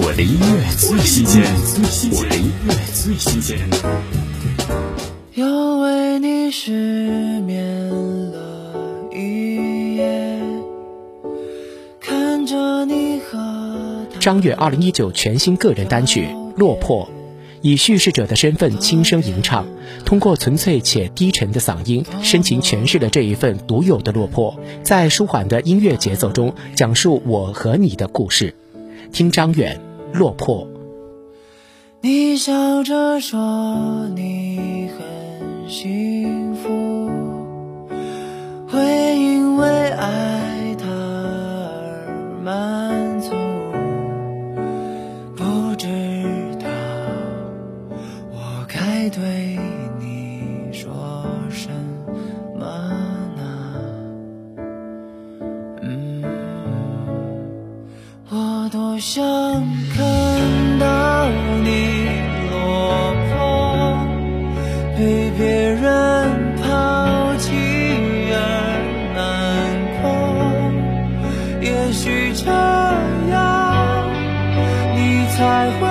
我的音乐最新鲜，我的音乐最新鲜。又为你失眠了一夜，看着你和张远二零一九全新个人单曲《落魄》，以叙事者的身份轻声吟唱，通过纯粹且低沉的嗓音，深情诠释了这一份独有的落魄，在舒缓的音乐节奏中，讲述我和你的故事。听张远《落魄》。你笑着说你很幸福，会因为爱他而满足。不知道我该对你不想看到你落魄，被别人抛弃而难过。也许这样，你才会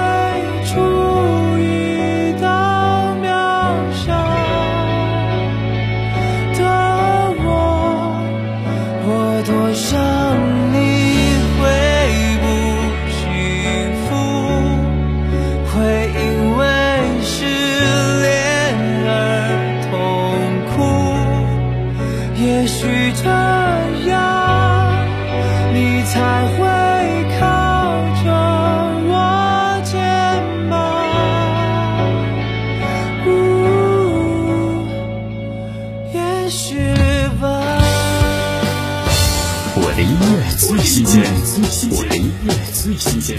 许这样，你才会靠着我肩膀。呜也许吧。我的音乐最新鲜，我的音乐最新鲜。